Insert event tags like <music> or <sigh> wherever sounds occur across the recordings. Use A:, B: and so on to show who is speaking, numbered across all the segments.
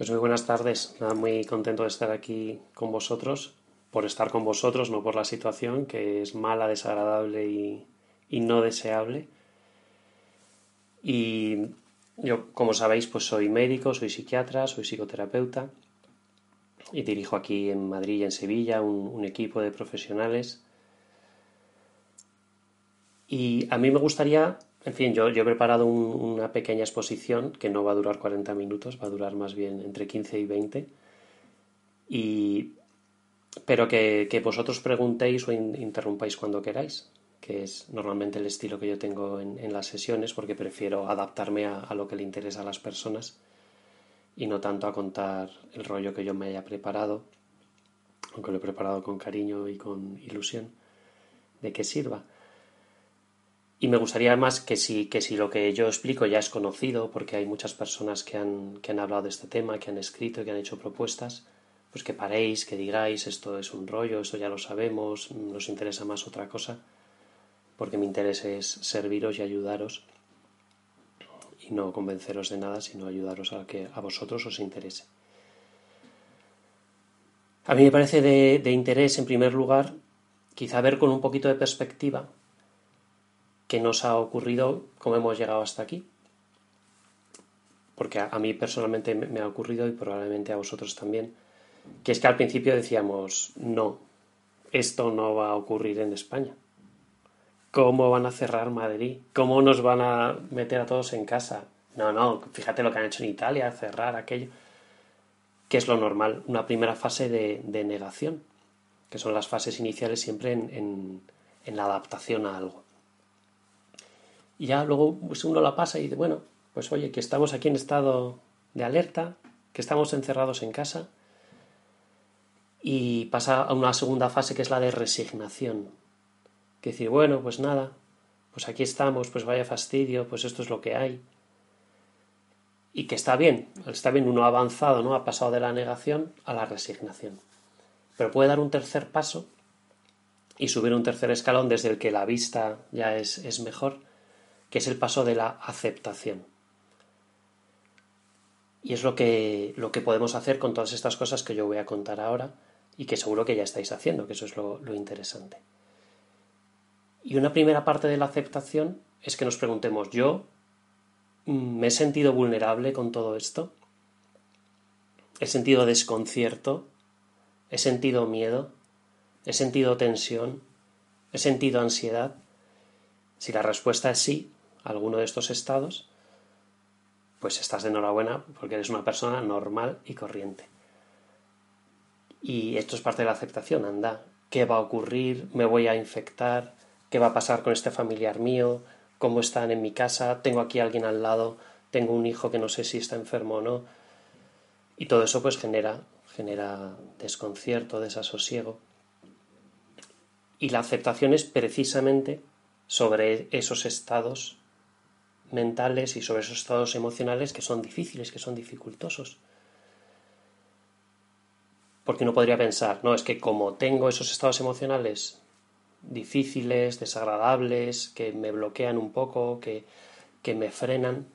A: Pues muy buenas tardes, muy contento de estar aquí con vosotros, por estar con vosotros, no por la situación, que es mala, desagradable y, no deseable. Y yo, como sabéis, pues soy médico, soy psiquiatra, soy psicoterapeuta y dirijo aquí en Madrid y en Sevilla un, equipo de profesionales. Y a mí me gustaría en fin, yo, he preparado una pequeña exposición que no va a durar 40 minutos, va a durar más bien entre 15 y 20. Y, pero que, vosotros preguntéis o interrumpáis cuando queráis, que es normalmente el estilo que yo tengo en, las sesiones, porque prefiero adaptarme a, a, lo que le interesa a las personas y no tanto a contar el rollo que yo me haya preparado, aunque lo he preparado con cariño y con ilusión, de que sirva. Y me gustaría más que si, que lo que yo explico ya es conocido, porque hay muchas personas que han, que han hablado de este tema, que han escrito, que han hecho propuestas, pues que paréis, que digáis esto es un rollo, esto ya lo sabemos, nos interesa más otra cosa, porque mi interés es serviros y ayudaros y no convenceros de nada, sino ayudaros a que a vosotros os interese. A mí me parece de interés, en primer lugar, quizá ver con un poquito de perspectiva que nos ha ocurrido cómo hemos llegado hasta aquí. Porque a, mí personalmente me, ha ocurrido y probablemente a vosotros también, que es que al principio decíamos, no, esto no va a ocurrir en España. ¿Cómo van a cerrar Madrid? ¿Cómo nos van a meter a todos en casa? No, no, fíjate lo que han hecho en Italia, cerrar aquello. Que es lo normal, una primera fase de, negación, que son las fases iniciales siempre en la adaptación a algo. Y ya luego pues uno la pasa y dice, bueno, pues oye, que estamos aquí en estado de alerta, que estamos encerrados en casa. Y pasa a una segunda fase que es la de resignación. Que decir, bueno, pues nada, pues aquí estamos, pues vaya fastidio, pues esto es lo que hay. Y que está bien, está bien, uno ha avanzado, ¿no? Ha pasado de la negación a la resignación. Pero puede dar un tercer paso y subir un tercer escalón desde el que la vista ya es, es mejor que es el paso de la aceptación. Y es lo que, lo que podemos hacer con todas estas cosas que yo voy a contar ahora y que seguro que ya estáis haciendo, que eso es lo, lo interesante. Y una primera parte de la aceptación es que nos preguntemos, ¿yo me he sentido vulnerable con todo esto? ¿He sentido desconcierto? ¿He sentido miedo? ¿He sentido tensión? ¿He sentido ansiedad? Si la respuesta es sí, alguno de estos estados, pues estás de enhorabuena porque eres una persona normal y corriente. Y esto es parte de la aceptación, anda, ¿qué va a ocurrir? ¿Me voy a infectar? ¿Qué va a pasar con este familiar mío? ¿Cómo están en mi casa? ¿Tengo aquí a alguien al lado? ¿Tengo un hijo que no sé si está enfermo o no? Y todo eso pues genera, genera desconcierto, desasosiego. Y la aceptación es precisamente sobre esos estados mentales y sobre esos estados emocionales que son difíciles, que son dificultosos. Porque uno podría pensar, no, es que como tengo esos estados emocionales difíciles, desagradables, que me bloquean un poco, que, que me frenan,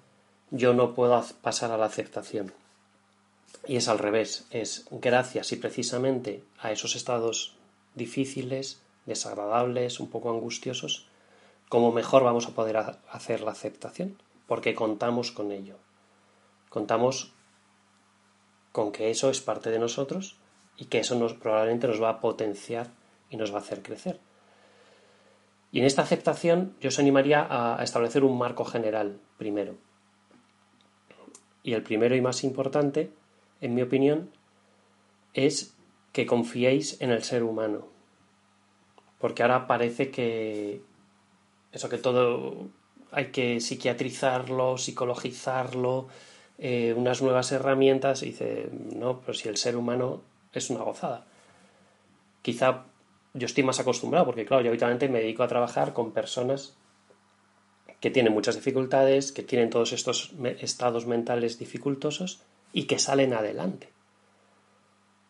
A: yo no puedo pasar a la aceptación. Y es al revés, es gracias y precisamente a esos estados difíciles, desagradables, un poco angustiosos, cómo mejor vamos a poder hacer la aceptación, porque contamos con ello. Contamos con que eso es parte de nosotros y que eso nos, probablemente nos va a potenciar y nos va a hacer crecer. Y en esta aceptación yo os animaría a establecer un marco general primero. Y el primero y más importante, en mi opinión, es que confiéis en el ser humano. Porque ahora parece que, eso que todo hay que psiquiatrizarlo, psicologizarlo, eh, unas nuevas herramientas, y dice, no, pero si el ser humano es una gozada. Quizá yo estoy más acostumbrado, porque claro, yo habitualmente me dedico a trabajar con personas que tienen muchas dificultades, que tienen todos estos estados mentales dificultosos y que salen adelante.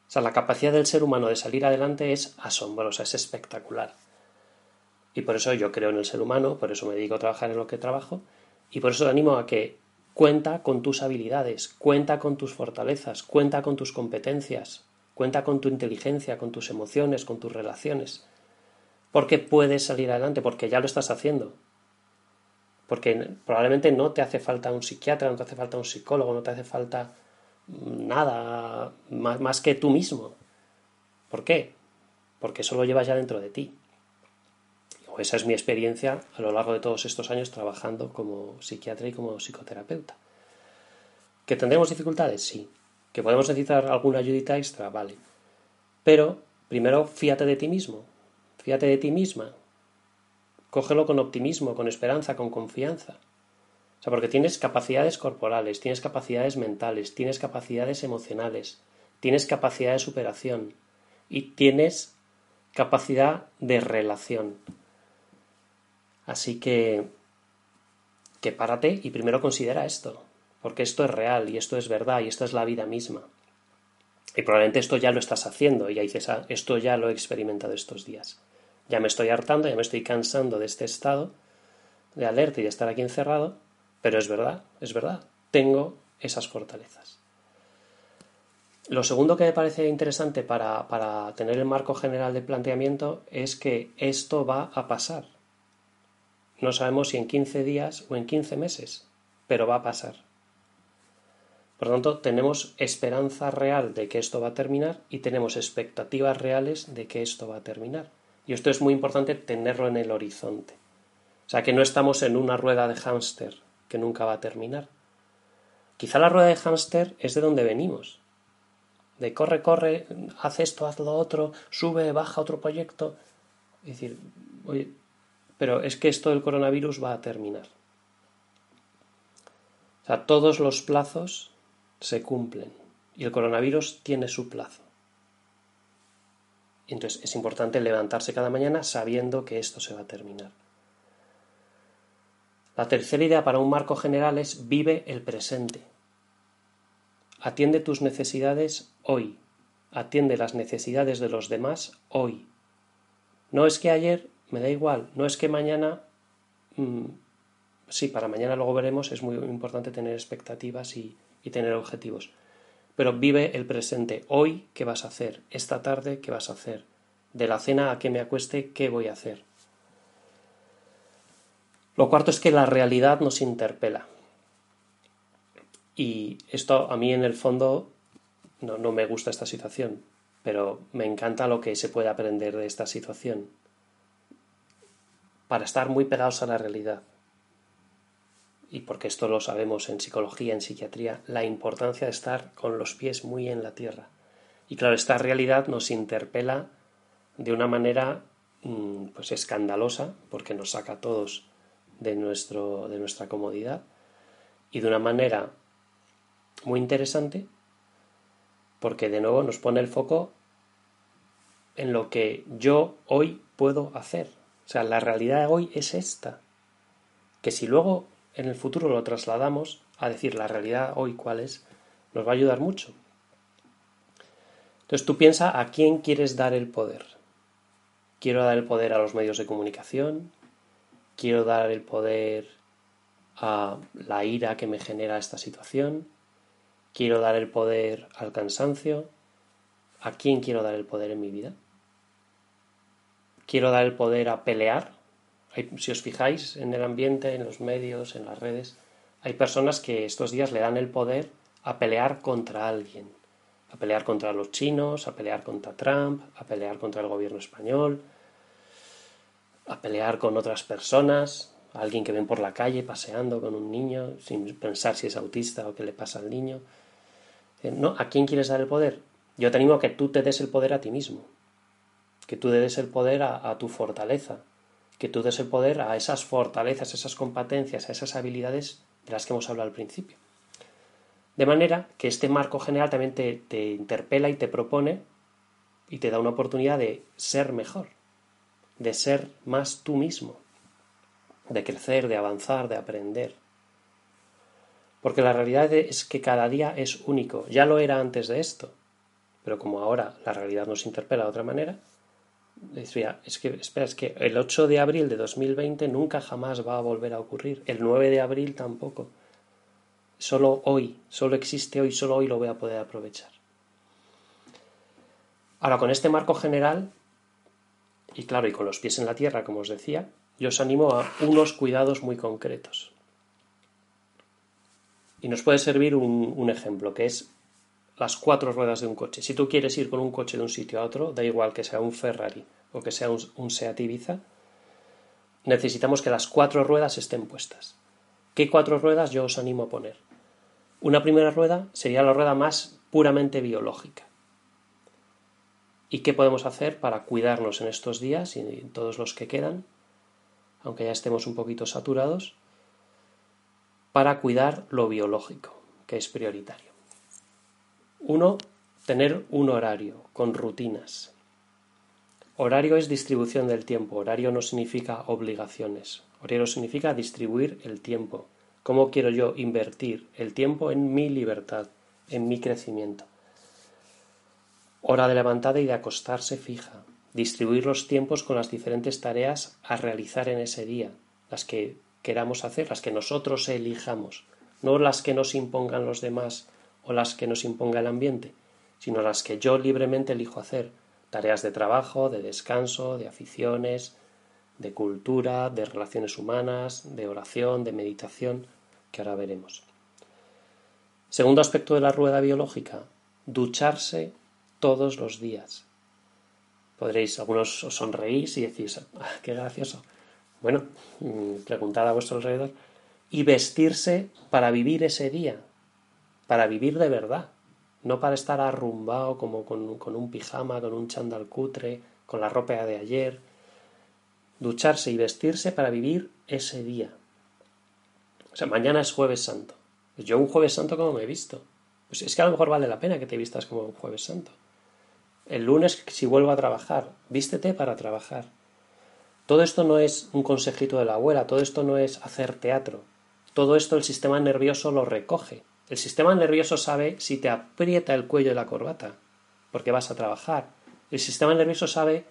A: O sea, la capacidad del ser humano de salir adelante es asombrosa, es espectacular. Y por eso yo creo en el ser humano, por eso me dedico a trabajar en lo que trabajo, y por eso te animo a que cuenta con tus habilidades, cuenta con tus fortalezas, cuenta con tus competencias, cuenta con tu inteligencia, con tus emociones, con tus relaciones. Porque puedes salir adelante, porque ya lo estás haciendo. Porque probablemente no te hace falta un psiquiatra, no te hace falta un psicólogo, no te hace falta nada más, que tú mismo. ¿Por qué? Porque eso lo llevas ya dentro de ti. O esa es mi experiencia a lo largo de todos estos años trabajando como psiquiatra y como psicoterapeuta. ¿Que tendremos dificultades? Sí. ¿Que podemos necesitar alguna ayudita extra? Vale. Pero primero fíate de ti mismo, fíate de ti misma. Cógelo con optimismo, con esperanza, con confianza. O sea, porque tienes capacidades corporales, tienes capacidades mentales, tienes capacidades emocionales, tienes capacidad de superación y tienes capacidad de relación. Así que, que párate y primero considera esto, porque esto es real y esto es verdad y esto es la vida misma. Y probablemente esto ya lo estás haciendo y ya dices, ah, esto ya lo he experimentado estos días. Ya me estoy hartando, ya me estoy cansando de este estado de alerta y de estar aquí encerrado, pero es verdad, es verdad, tengo esas fortalezas. Lo segundo que me parece interesante para, para tener el marco general de planteamiento es que esto va a pasar. No sabemos si en 15 días o en 15 meses, pero va a pasar. Por lo tanto, tenemos esperanza real de que esto va a terminar y tenemos expectativas reales de que esto va a terminar. Y esto es muy importante tenerlo en el horizonte. O sea, que no estamos en una rueda de hámster que nunca va a terminar. Quizá la rueda de hámster es de donde venimos. De corre, corre, haz esto, haz lo otro, sube, baja otro proyecto. Es decir, oye, pero es que esto del coronavirus va a terminar. O sea, todos los plazos se cumplen y el coronavirus tiene su plazo. Entonces es importante levantarse cada mañana sabiendo que esto se va a terminar. La tercera idea para un marco general es vive el presente. Atiende tus necesidades hoy. Atiende las necesidades de los demás hoy. No es que ayer me da igual, no es que mañana, mm, sí, para mañana luego veremos, es muy importante tener expectativas y, y tener objetivos. Pero vive el presente. Hoy, ¿qué vas a hacer? Esta tarde, ¿qué vas a hacer? De la cena a que me acueste, ¿qué voy a hacer? Lo cuarto es que la realidad nos interpela. Y esto a mí en el fondo no, no me gusta esta situación, pero me encanta lo que se puede aprender de esta situación para estar muy pegados a la realidad. Y porque esto lo sabemos en psicología, en psiquiatría, la importancia de estar con los pies muy en la tierra. Y claro, esta realidad nos interpela de una manera mm, pues escandalosa, porque nos saca a todos de, nuestro, de nuestra comodidad, y de una manera muy interesante, porque de nuevo nos pone el foco en lo que yo hoy puedo hacer, o sea, la realidad de hoy es esta. Que si luego en el futuro lo trasladamos a decir la realidad hoy cuál es, nos va a ayudar mucho. Entonces tú piensa a quién quieres dar el poder. Quiero dar el poder a los medios de comunicación, quiero dar el poder a la ira que me genera esta situación, quiero dar el poder al cansancio, ¿a quién quiero dar el poder en mi vida? Quiero dar el poder a pelear. si os fijáis en el ambiente, en los medios, en las redes, hay personas que estos días le dan el poder a pelear contra alguien, a pelear contra los chinos, a pelear contra Trump, a pelear contra el gobierno español, a pelear con otras personas, a alguien que ven por la calle paseando con un niño sin pensar si es autista o qué le pasa al niño. Eh, ¿No? ¿A quién quieres dar el poder? Yo te animo a que tú te des el poder a ti mismo que tú des el poder a, tu fortaleza, que tú des el poder a esas fortalezas, esas competencias, a esas habilidades de las que hemos hablado al principio. De manera que este marco general también te, te, interpela y te propone y te da una oportunidad de ser mejor, de ser más tú mismo, de crecer, de avanzar, de aprender. Porque la realidad es que cada día es único. Ya lo era antes de esto, pero como ahora la realidad nos interpela de otra manera, decía, es que, espera, es que el 8 de abril de 2020 nunca jamás va a volver a ocurrir, el 9 de abril tampoco. Solo hoy, solo existe hoy, solo hoy lo voy a poder aprovechar. Ahora, con este marco general, y claro, y con los pies en la tierra, como os decía, yo os animo a unos cuidados muy concretos. Y nos puede servir un, ejemplo, que es las cuatro ruedas de un coche. Si tú quieres ir con un coche de un sitio a otro, da igual que sea un Ferrari o que sea un, un Seat Ibiza, necesitamos que las cuatro ruedas estén puestas. ¿Qué cuatro ruedas yo os animo a poner? Una primera rueda sería la rueda más puramente biológica. ¿Y qué podemos hacer para cuidarnos en estos días y en todos los que quedan, aunque ya estemos un poquito saturados? Para cuidar lo biológico, que es prioritario. Uno, tener un horario con rutinas. Horario es distribución del tiempo. Horario no significa obligaciones. Horario significa distribuir el tiempo. ¿Cómo quiero yo invertir el tiempo en mi libertad, en mi crecimiento? Hora de levantada y de acostarse fija. Distribuir los tiempos con las diferentes tareas a realizar en ese día, las que queramos hacer, las que nosotros elijamos, no las que nos impongan los demás o las que nos imponga el ambiente, sino las que yo libremente elijo hacer tareas de trabajo, de descanso, de aficiones, de cultura, de relaciones humanas, de oración, de meditación, que ahora veremos. Segundo aspecto de la rueda biológica, ducharse todos los días. Podréis, algunos os sonreís y decís, ah, qué gracioso. Bueno, mm, preguntad a vuestro alrededor. Y vestirse para vivir ese día, para vivir de verdad no para estar arrumbado como con, un pijama, con un chándal cutre, con la ropa de ayer. Ducharse y vestirse para vivir ese día. O sea, mañana es jueves santo. Pues yo un jueves santo como me he visto. Pues es que a lo mejor vale la pena que te vistas como un jueves santo. El lunes, si vuelvo a trabajar, vístete para trabajar. Todo esto no es un consejito de la abuela, todo esto no es hacer teatro. Todo esto el sistema nervioso lo recoge. El sistema nervioso sabe si te aprieta el cuello de la corbata, porque vas a trabajar. El sistema nervioso sabe,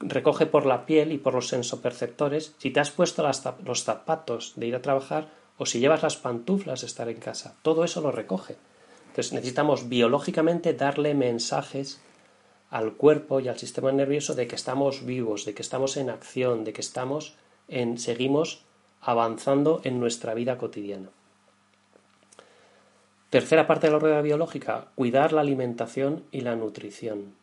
A: recoge por la piel y por los sensoperceptores si te has puesto los zapatos de ir a trabajar o si llevas las pantuflas de estar en casa. Todo eso lo recoge. Entonces necesitamos biológicamente darle mensajes al cuerpo y al sistema nervioso de que estamos vivos, de que estamos en acción, de que estamos en seguimos avanzando en nuestra vida cotidiana. Tercera parte de la rueda biológica, cuidar la alimentación y la nutrición.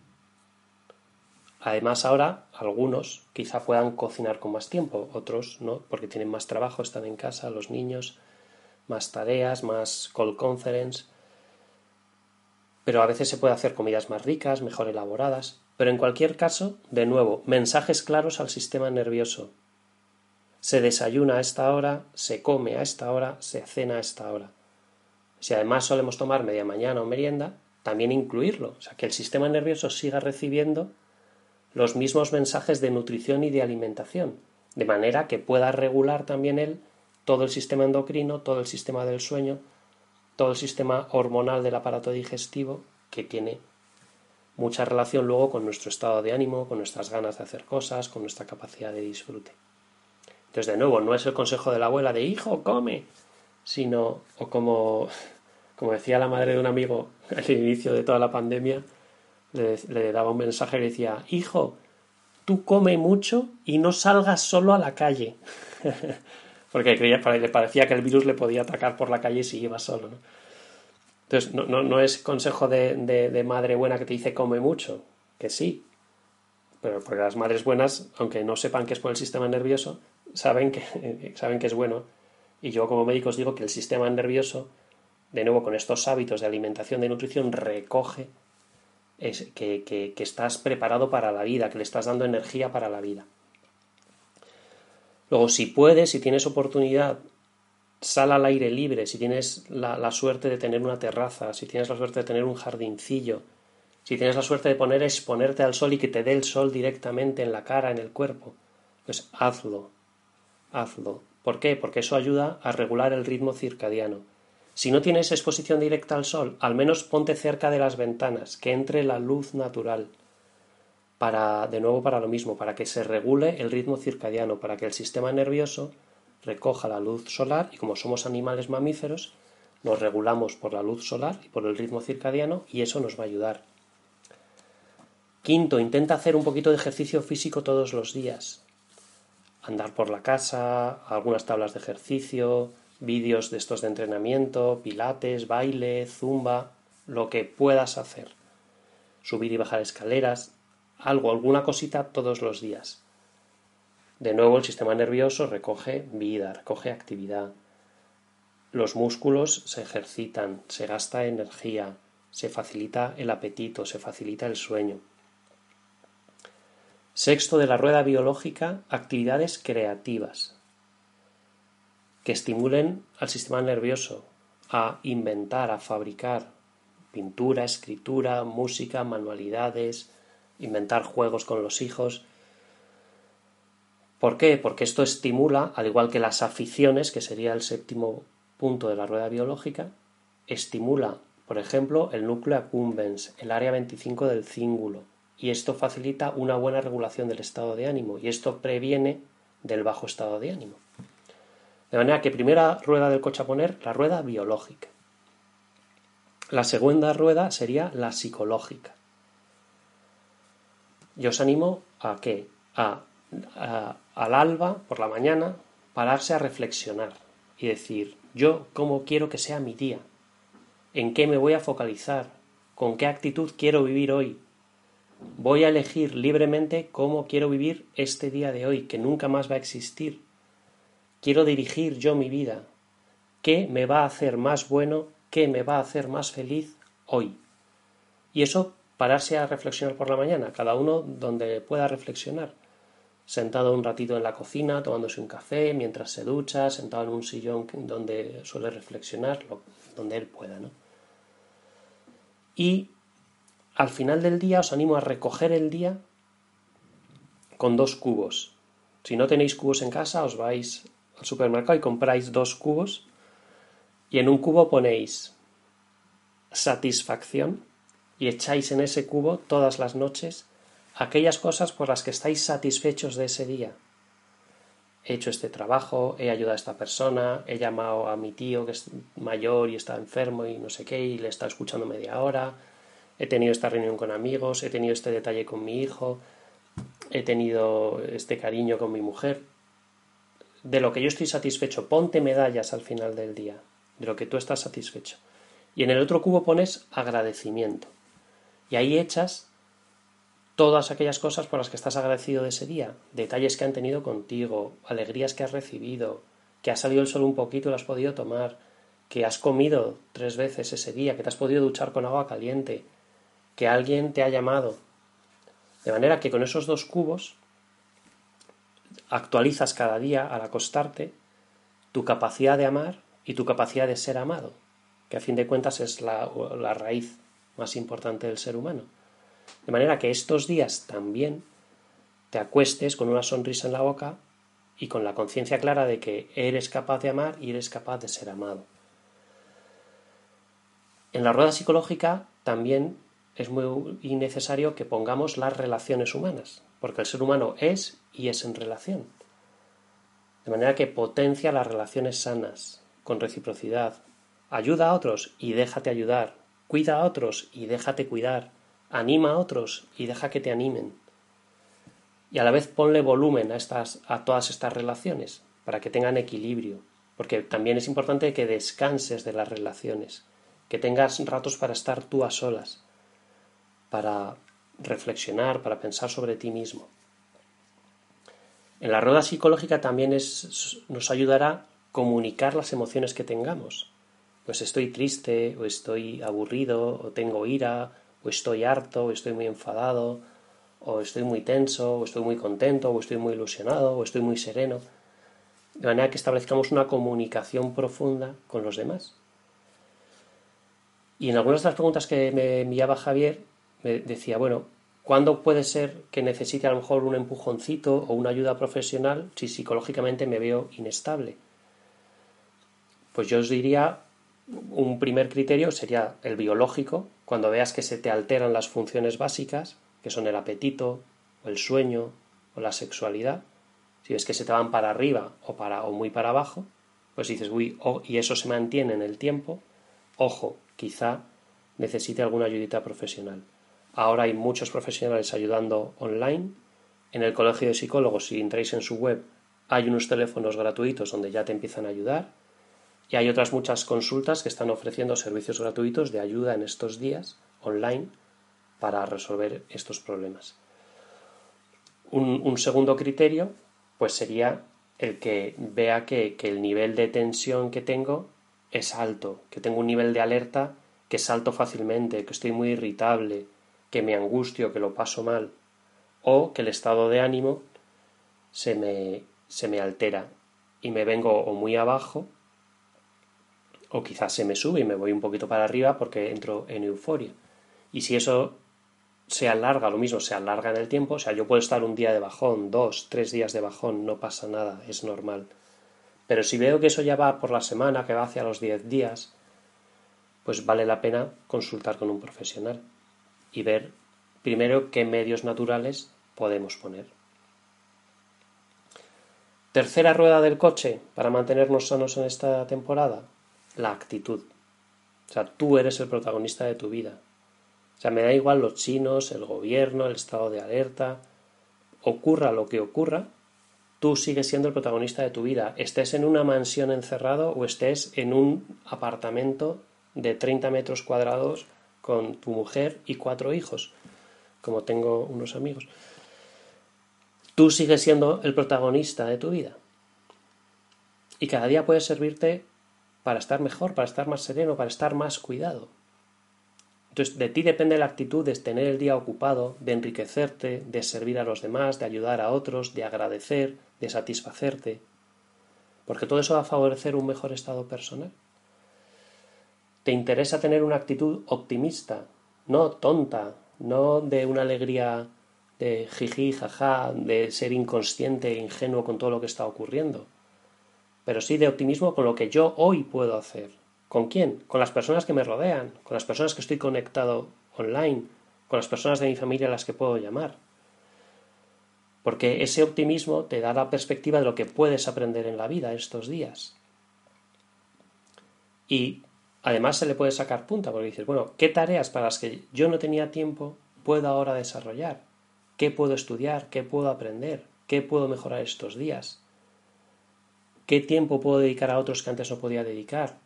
A: Además, ahora algunos quizá puedan cocinar con más tiempo, otros no, porque tienen más trabajo, están en casa, los niños, más tareas, más call conference. Pero a veces se puede hacer comidas más ricas, mejor elaboradas. Pero en cualquier caso, de nuevo, mensajes claros al sistema nervioso. Se desayuna a esta hora, se come a esta hora, se cena a esta hora. Si además solemos tomar media mañana o merienda, también incluirlo, o sea, que el sistema nervioso siga recibiendo los mismos mensajes de nutrición y de alimentación, de manera que pueda regular también él todo el sistema endocrino, todo el sistema del sueño, todo el sistema hormonal del aparato digestivo, que tiene mucha relación luego con nuestro estado de ánimo, con nuestras ganas de hacer cosas, con nuestra capacidad de disfrute. Entonces, de nuevo, no es el consejo de la abuela de hijo, come, sino, o como, <laughs> como decía la madre de un amigo <laughs> al inicio de toda la pandemia, le, daba un mensaje y le decía, hijo, tú come mucho y no salgas solo a la calle. <laughs> Porque creía, le parecía que el virus le podía atacar por la calle si iba solo. Entonces, no, no, es consejo de, de, madre buena que te dice come mucho, que sí. Pero porque las madres buenas, aunque no sepan que es por el sistema nervioso, saben que, saben que es bueno y yo como médico os digo que el sistema nervioso, de nuevo con estos hábitos de alimentación, de nutrición, recoge que, que, estás preparado para la vida, que le estás dando energía para la vida. Luego, si puedes, si tienes oportunidad, sal al aire libre, si tienes la, la, suerte de tener una terraza, si tienes la suerte de tener un jardincillo, si tienes la suerte de poner exponerte al sol y que te dé el sol directamente en la cara, en el cuerpo, pues hazlo, hazlo. ¿Por qué? Porque eso ayuda a regular el ritmo circadiano. Si no tienes exposición directa al sol, al menos ponte cerca de las ventanas, que entre la luz natural. Para, de nuevo, para lo mismo, para que se regule el ritmo circadiano, para que el sistema nervioso recoja la luz solar y como somos animales mamíferos, nos regulamos por la luz solar y por el ritmo circadiano y eso nos va a ayudar. Quinto, intenta hacer un poquito de ejercicio físico todos los días. Andar por la casa, algunas tablas de ejercicio, vídeos de estos de entrenamiento, pilates, baile, zumba, lo que puedas hacer. Subir y bajar escaleras, algo, alguna cosita todos los días. De nuevo el sistema nervioso recoge vida, recoge actividad. Los músculos se ejercitan, se gasta energía, se facilita el apetito, se facilita el sueño. Sexto de la rueda biológica, actividades creativas que estimulen al sistema nervioso a inventar, a fabricar pintura, escritura, música, manualidades, inventar juegos con los hijos. ¿Por qué? Porque esto estimula, al igual que las aficiones, que sería el séptimo punto de la rueda biológica, estimula, por ejemplo, el núcleo accumbens, el área 25 del cíngulo, y esto facilita una buena regulación del estado de ánimo, y esto previene del bajo estado de ánimo. De manera que primera rueda del coche a poner, la rueda biológica. La segunda rueda sería la psicológica. Yo os animo a que a, al alba, por la mañana, pararse a reflexionar y decir, yo cómo quiero que sea mi día, en qué me voy a focalizar, con qué actitud quiero vivir hoy. Voy a elegir libremente cómo quiero vivir este día de hoy, que nunca más va a existir. Quiero dirigir yo mi vida. ¿Qué me va a hacer más bueno? ¿Qué me va a hacer más feliz hoy? Y eso pararse a reflexionar por la mañana, cada uno donde pueda reflexionar sentado un ratito en la cocina, tomándose un café, mientras se ducha, sentado en un sillón donde suele reflexionar, donde él pueda, ¿no? Y al final del día os animo a recoger el día con dos cubos. Si no tenéis cubos en casa, os vais al supermercado y compráis dos cubos y en un cubo ponéis satisfacción y echáis en ese cubo todas las noches aquellas cosas por las que estáis satisfechos de ese día. He hecho este trabajo, he ayudado a esta persona, he llamado a mi tío que es mayor y está enfermo y no sé qué, y le está escuchando media hora, he tenido esta reunión con amigos, he tenido este detalle con mi hijo, he tenido este cariño con mi mujer. De lo que yo estoy satisfecho, ponte medallas al final del día, de lo que tú estás satisfecho. Y en el otro cubo pones agradecimiento. Y ahí echas todas aquellas cosas por las que estás agradecido de ese día, detalles que han tenido contigo, alegrías que has recibido, que ha salido el sol un poquito y lo has podido tomar, que has comido tres veces ese día, que te has podido duchar con agua caliente, que alguien te ha llamado. De manera que con esos dos cubos actualizas cada día al acostarte tu capacidad de amar y tu capacidad de ser amado, que a fin de cuentas es la, la raíz más importante del ser humano. De manera que estos días también te acuestes con una sonrisa en la boca y con la conciencia clara de que eres capaz de amar y eres capaz de ser amado. En la rueda psicológica también es muy necesario que pongamos las relaciones humanas, porque el ser humano es y es en relación. De manera que potencia las relaciones sanas, con reciprocidad. Ayuda a otros y déjate ayudar. Cuida a otros y déjate cuidar anima a otros y deja que te animen. Y a la vez ponle volumen a, estas, a todas estas relaciones para que tengan equilibrio, porque también es importante que descanses de las relaciones, que tengas ratos para estar tú a solas, para reflexionar, para pensar sobre ti mismo. En la rueda psicológica también es, nos ayudará comunicar las emociones que tengamos. Pues estoy triste, o estoy aburrido, o tengo ira, o estoy harto, o estoy muy enfadado, o estoy muy tenso, o estoy muy contento, o estoy muy ilusionado, o estoy muy sereno. De manera que establezcamos una comunicación profunda con los demás. Y en algunas de las preguntas que me enviaba Javier, me decía, bueno, ¿cuándo puede ser que necesite a lo mejor un empujoncito o una ayuda profesional si psicológicamente me veo inestable? Pues yo os diría un primer criterio sería el biológico, cuando veas que se te alteran las funciones básicas, que son el apetito, o el sueño, o la sexualidad, Si ves que se te van para arriba o, para, o muy para abajo, pues dices, uy, oh, y eso se mantiene en el tiempo, ojo, quizá necesite alguna ayudita profesional. Ahora hay muchos profesionales ayudando online. En el Colegio de Psicólogos, si entráis en su web, hay unos teléfonos gratuitos donde ya te empiezan a ayudar. Y hay otras muchas consultas que están ofreciendo servicios gratuitos de ayuda en estos días online para resolver estos problemas. Un, segundo criterio, pues sería el que vea que, que el nivel de tensión que tengo es alto, que tengo un nivel de alerta que salto fácilmente, que estoy muy irritable, que me angustio, que lo paso mal, o que el estado de ánimo se me, se me altera y me vengo o muy abajo, o quizás se me sube y me voy un poquito para arriba porque entro en euforia. Y si eso se alarga, lo mismo, se alarga en el tiempo, o sea, yo puedo estar un día de bajón, dos, tres días de bajón, no pasa nada, es normal. Pero si veo que eso ya va por la semana, que va hacia los diez días, pues vale la pena consultar con un profesional y ver primero qué medios naturales podemos poner. Tercera rueda del coche para mantenernos sanos en esta temporada, la actitud. O sea, tú eres el protagonista de tu vida. O sea, me da igual los chinos, el gobierno, el estado de alerta. Ocurra lo que ocurra, tú sigues siendo el protagonista de tu vida. Estés en una mansión encerrado o estés en un apartamento de 30 metros cuadrados con tu mujer y cuatro hijos, como tengo unos amigos. Tú sigues siendo el protagonista de tu vida. Y cada día puedes servirte para estar mejor, para estar más sereno, para estar más cuidado. Entonces, de ti depende la actitud de tener el día ocupado, de enriquecerte, de servir a los demás, de ayudar a otros, de agradecer, de satisfacerte. Porque todo eso va a favorecer un mejor estado personal. Te interesa tener una actitud optimista, no tonta, no de una alegría de jiji, jaja, de ser inconsciente e ingenuo con todo lo que está ocurriendo, pero sí de optimismo con lo que yo hoy puedo hacer. ¿Con quién? Con las personas que me rodean, con las personas que estoy conectado online, con las personas de mi familia a las que puedo llamar. Porque ese optimismo te da la perspectiva de lo que puedes aprender en la vida estos días. Y además se le puede sacar punta, porque dices, bueno, ¿qué tareas para las que yo no tenía tiempo puedo ahora desarrollar? ¿Qué puedo estudiar? ¿Qué puedo aprender? ¿Qué puedo mejorar estos días? ¿Qué tiempo puedo dedicar a otros que antes no podía dedicar?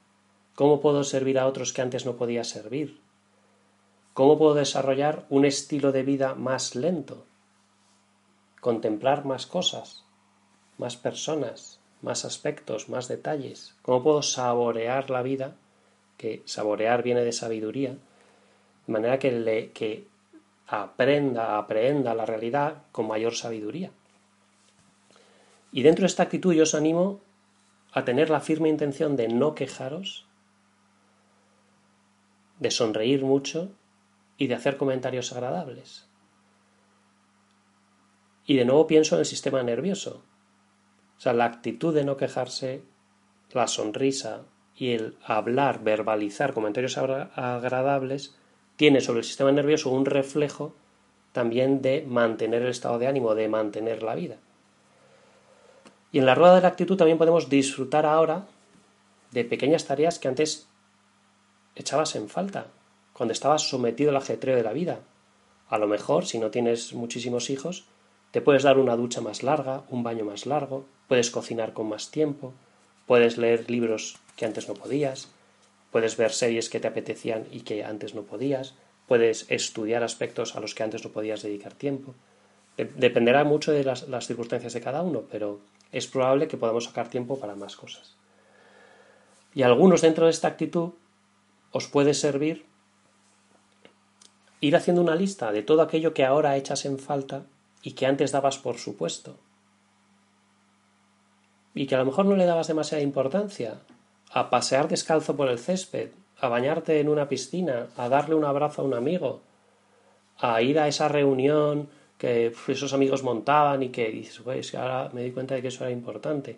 A: ¿Cómo puedo servir a otros que antes no podía servir? ¿Cómo puedo desarrollar un estilo de vida más lento? Contemplar más cosas, más personas, más aspectos, más detalles. ¿Cómo puedo saborear la vida que saborear viene de sabiduría, de manera que, le, que aprenda, aprenda la realidad con mayor sabiduría. Y dentro de esta actitud yo os animo a tener la firme intención de no quejaros, de sonreír mucho y de hacer comentarios agradables. Y de nuevo pienso en el sistema nervioso. O sea, la actitud de no quejarse, la sonrisa, y el hablar, verbalizar comentarios agradables, tiene sobre el sistema nervioso un reflejo también de mantener el estado de ánimo, de mantener la vida. Y en la rueda de la actitud también podemos disfrutar ahora de pequeñas tareas que antes echabas en falta, cuando estabas sometido al ajetreo de la vida. A lo mejor, si no tienes muchísimos hijos, te puedes dar una ducha más larga, un baño más largo, puedes cocinar con más tiempo, puedes leer libros que antes no podías, puedes ver series que te apetecían y que antes no podías, puedes estudiar aspectos a los que antes no podías dedicar tiempo. Dependerá mucho de las, circunstancias de cada uno, pero es probable que podamos sacar tiempo para más cosas. Y algunos dentro de esta actitud os puede servir ir haciendo una lista de todo aquello que ahora echas en falta y que antes dabas por supuesto. Y que a lo mejor no le dabas demasiada importancia, a pasear descalzo por el césped, a bañarte en una piscina, a darle un abrazo a un amigo, a ir a esa reunión que esos amigos montaban y que dices, pues ahora me di cuenta de que eso era importante.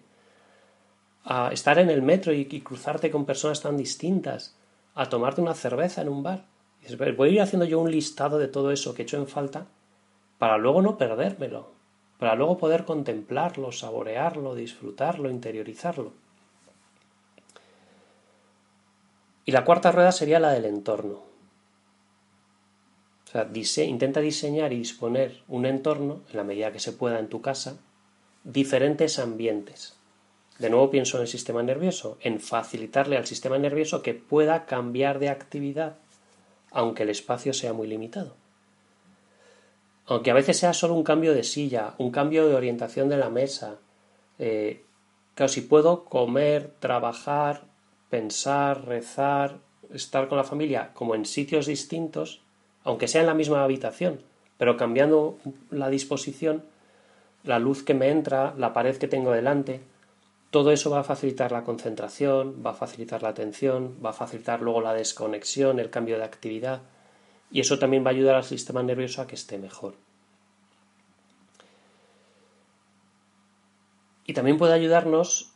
A: A estar en el metro y, cruzarte con personas tan distintas, a tomarte una cerveza en un bar. Dices, voy a ir haciendo yo un listado de todo eso que he hecho en falta para luego no perdérmelo, para luego poder contemplarlo, saborearlo, disfrutarlo, interiorizarlo. Y la cuarta rueda sería la del entorno. O sea, intenta diseñar y disponer un entorno, en la medida que se pueda en tu casa, diferentes ambientes. De nuevo pienso en el sistema nervioso, en facilitarle al sistema nervioso que pueda cambiar de actividad, aunque el espacio sea muy limitado. Aunque a veces sea solo un cambio de silla, un cambio de orientación de la mesa. Eh, claro, si puedo comer, trabajar, pensar, rezar, estar con la familia como en sitios distintos, aunque sea en la misma habitación, pero cambiando la disposición, la luz que me entra, la pared que tengo delante, todo eso va a facilitar la concentración, va a facilitar la atención, va a facilitar luego la desconexión, el cambio de actividad, y eso también va a ayudar al sistema nervioso a que esté mejor. Y también puede ayudarnos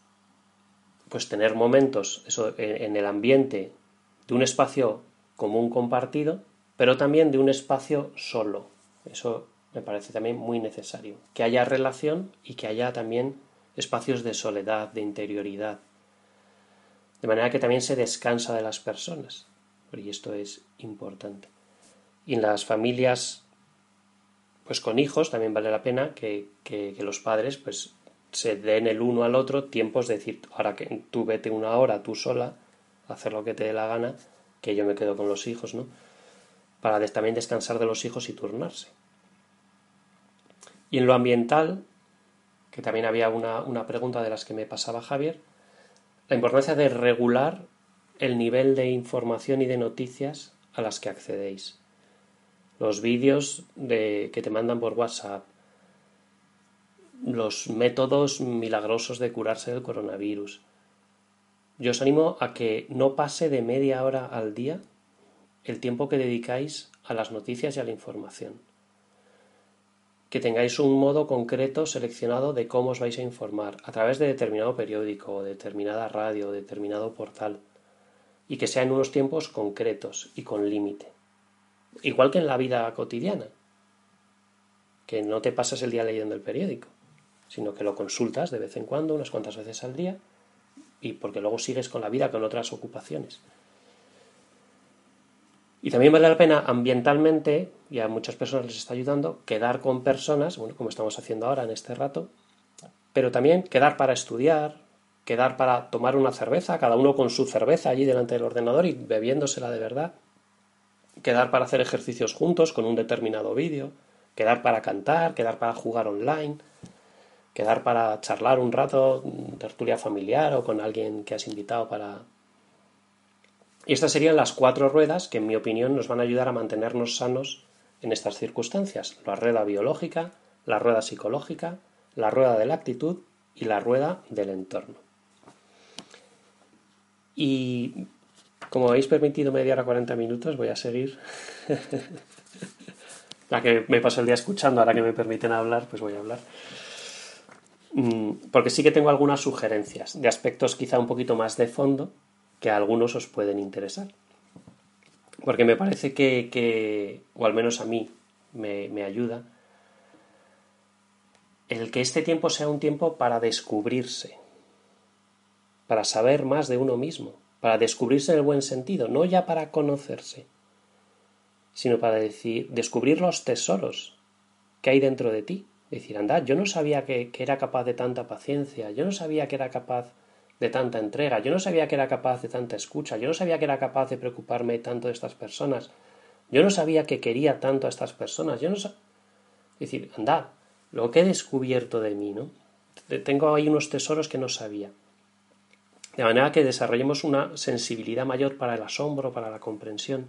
A: pues tener momentos eso, en el ambiente de un espacio común compartido, pero también de un espacio solo. Eso me parece también muy necesario. Que haya relación y que haya también espacios de soledad, de interioridad. De manera que también se descansa de las personas. Y esto es importante. Y en las familias, pues con hijos, también vale la pena que, que, los padres, pues se den el uno al otro tiempos de decir, ahora que tú vete una hora tú sola, hacer lo que te dé la gana, que yo me quedo con los hijos, ¿no? Para también descansar de los hijos y turnarse. Y en lo ambiental, que también había una, una pregunta de las que me pasaba Javier, la importancia de regular el nivel de información y de noticias a las que accedéis. Los vídeos de, que te mandan por WhatsApp, los métodos milagrosos de curarse del coronavirus. Yo os animo a que no pase de media hora al día el tiempo que dedicáis a las noticias y a la información. Que tengáis un modo concreto seleccionado de cómo os vais a informar a través de determinado periódico, determinada radio, determinado portal, y que sea en unos tiempos concretos y con límite. Igual que en la vida cotidiana, que no te pasas el día leyendo el periódico sino que lo consultas de vez en cuando, unas cuantas veces al día, y porque luego sigues con la vida, con otras ocupaciones. Y también vale la pena ambientalmente, y a muchas personas les está ayudando, quedar con personas, bueno, como estamos haciendo ahora en este rato, pero también quedar para estudiar, quedar para tomar una cerveza, cada uno con su cerveza allí delante del ordenador y bebiéndosela de verdad, quedar para hacer ejercicios juntos con un determinado vídeo, quedar para cantar, quedar para jugar online, quedar para charlar un rato, tertulia familiar o con alguien que has invitado para... Y estas serían las cuatro ruedas que en mi opinión nos van a ayudar a mantenernos sanos en estas circunstancias. La rueda biológica, la rueda psicológica, la rueda de la actitud y la rueda del entorno. Y como habéis permitido media hora 40 minutos, voy a seguir. <laughs> la que me paso el día escuchando, ahora que me permiten hablar, pues voy a hablar. Mm, porque sí que tengo algunas sugerencias de aspectos quizá un poquito más de fondo que a algunos os pueden interesar. Porque me parece que, o al menos a mí, me, me ayuda el que este tiempo sea un tiempo para descubrirse, para saber más de uno mismo, para descubrirse en el buen sentido, no ya para conocerse, sino para decir, descubrir los tesoros que hay dentro de ti, Decir, anda, yo no sabía que, era capaz de tanta paciencia, yo no sabía que era capaz de tanta entrega, yo no sabía que era capaz de tanta escucha, yo no sabía que era capaz de preocuparme tanto de estas personas, yo no sabía que quería tanto a estas personas, yo no sabía... decir, anda, lo que he descubierto de mí, ¿no? Tengo ahí unos tesoros que no sabía. De manera que desarrollemos una sensibilidad mayor para el asombro, para la comprensión.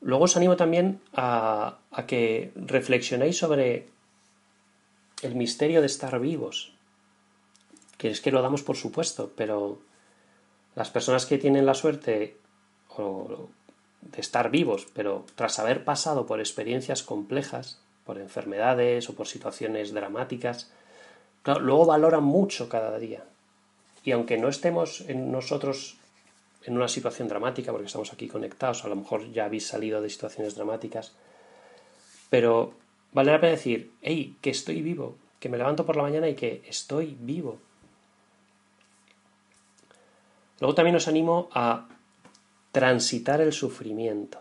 A: Luego os animo también a, que reflexionéis sobre el misterio de estar vivos, que es que lo damos por supuesto, pero las personas que tienen la suerte de estar vivos, pero tras haber pasado por experiencias complejas, por enfermedades o por situaciones dramáticas, luego valoran mucho cada día. Y aunque no estemos nosotros en una situación dramática, porque estamos aquí conectados, a lo mejor ya habéis salido de situaciones dramáticas, pero vale la pena decir, hey, que estoy vivo, que me levanto por la mañana y que estoy vivo. Luego también os animo a transitar el sufrimiento.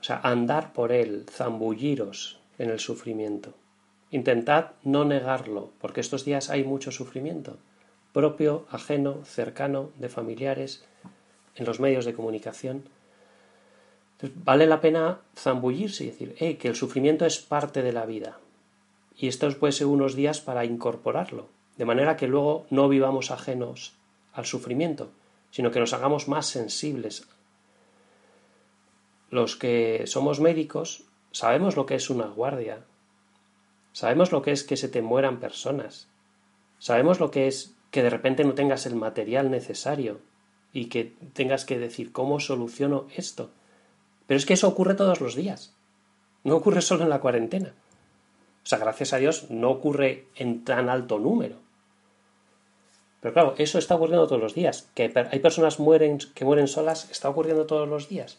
A: O sea, andar por él, zambulliros en el sufrimiento. Intentad no negarlo, porque estos días hay mucho sufrimiento, propio, ajeno, cercano, de familiares, en los medios de comunicación. vale la pena zambullirse y decir, que el sufrimiento es parte de la vida. Y estos puede ser unos días para incorporarlo, de manera que luego no vivamos ajenos al sufrimiento, sino que nos hagamos más sensibles. Los que somos médicos sabemos lo que es una guardia, sabemos lo que es que se te mueran personas, sabemos lo que es que de repente no tengas el material necesario y que tengas que decir cómo soluciono esto. Pero es que eso ocurre todos los días, no ocurre solo en la cuarentena. O sea, gracias a Dios no ocurre en tan alto número. Pero claro, eso está ocurriendo todos los días. Que hay personas mueren, que mueren solas, está ocurriendo todos los días.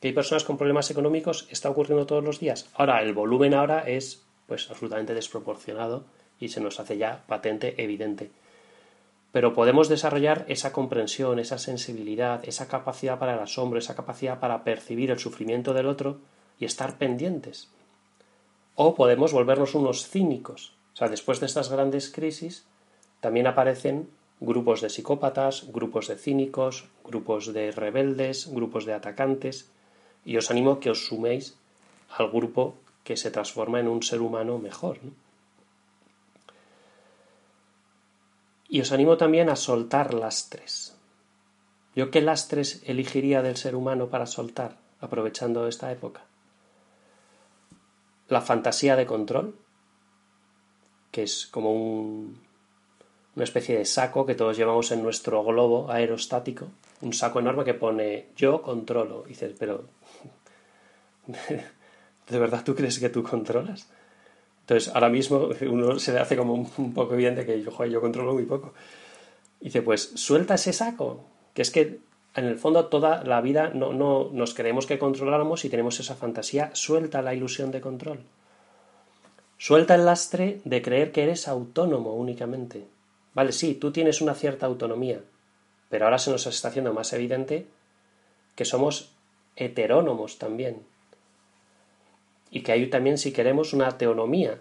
A: Que hay personas con problemas económicos, está ocurriendo todos los días. Ahora, el volumen ahora es pues absolutamente desproporcionado y se nos hace ya patente, evidente. Pero podemos desarrollar esa comprensión, esa sensibilidad, esa capacidad para el asombro, esa capacidad para percibir el sufrimiento del otro y estar pendientes. O podemos volvernos unos cínicos. O sea, después de estas grandes crisis, también aparecen grupos de psicópatas, grupos de cínicos, grupos de rebeldes, grupos de atacantes, y os animo a que os suméis al grupo que se transforma en un ser humano mejor. Y os animo también a soltar lastres. ¿Yo qué lastres elegiría del ser humano para soltar, aprovechando esta época? La fantasía de control, que es como un, una especie de saco que todos llevamos en nuestro globo aerostático, un saco enorme que pone yo controlo. Y dices, pero <laughs> ¿de verdad tú crees que tú controlas? Entonces, ahora mismo <laughs> uno se le hace como un, poco evidente que yo, yo controlo muy poco. Y dice, pues suelta ese saco, que es que en el fondo toda la vida no, no nos creemos que controláramos y tenemos esa fantasía, suelta la ilusión de control. Suelta el lastre de creer que eres autónomo únicamente. Vale, sí, tú tienes una cierta autonomía, pero ahora se nos está haciendo más evidente que somos heterónomos también y que hay también, si queremos, una teonomía,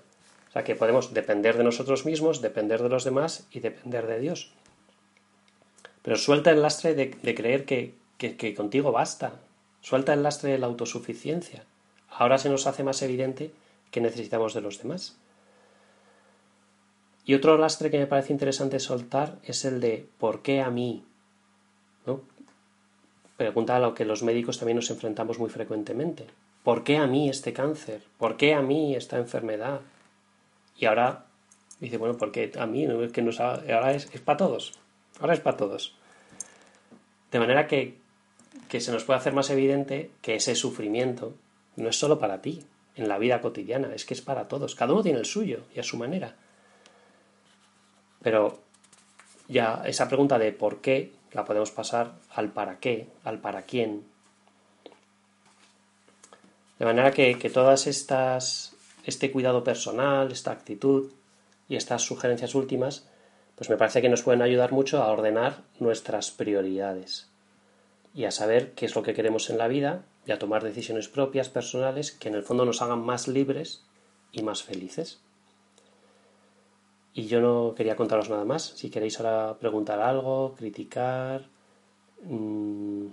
A: o sea, que podemos depender de nosotros mismos, depender de los demás y depender de Dios. Pero suelta el lastre de, creer que, que contigo basta, suelta el lastre de la autosuficiencia. Ahora se nos hace más evidente que necesitamos de los demás. Y otro lastre que me parece interesante soltar es el de ¿por qué a mí? ¿No? Pregunta a lo que los médicos también nos enfrentamos muy frecuentemente. ¿Por qué a mí este cáncer? ¿Por qué a mí esta enfermedad? Y ahora dice, bueno, porque a mí, ¿no? es que nos ahora es, para todos. Ahora es para todos. De manera que, que se nos puede hacer más evidente que ese sufrimiento no es solo para ti, en la vida cotidiana, es que es para todos. Cada uno tiene el suyo y a su manera. Pero ya esa pregunta de por qué la podemos pasar al para qué, al para quién, de manera que, todas estas, este cuidado personal, esta actitud y estas sugerencias últimas, pues me parece que nos pueden ayudar mucho a ordenar nuestras prioridades y a saber qué es lo que queremos en la vida y a tomar decisiones propias, personales, que en el fondo nos hagan más libres y más felices. Y yo no quería contaros nada más. Si queréis ahora preguntar algo, criticar, mm,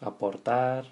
A: aportar,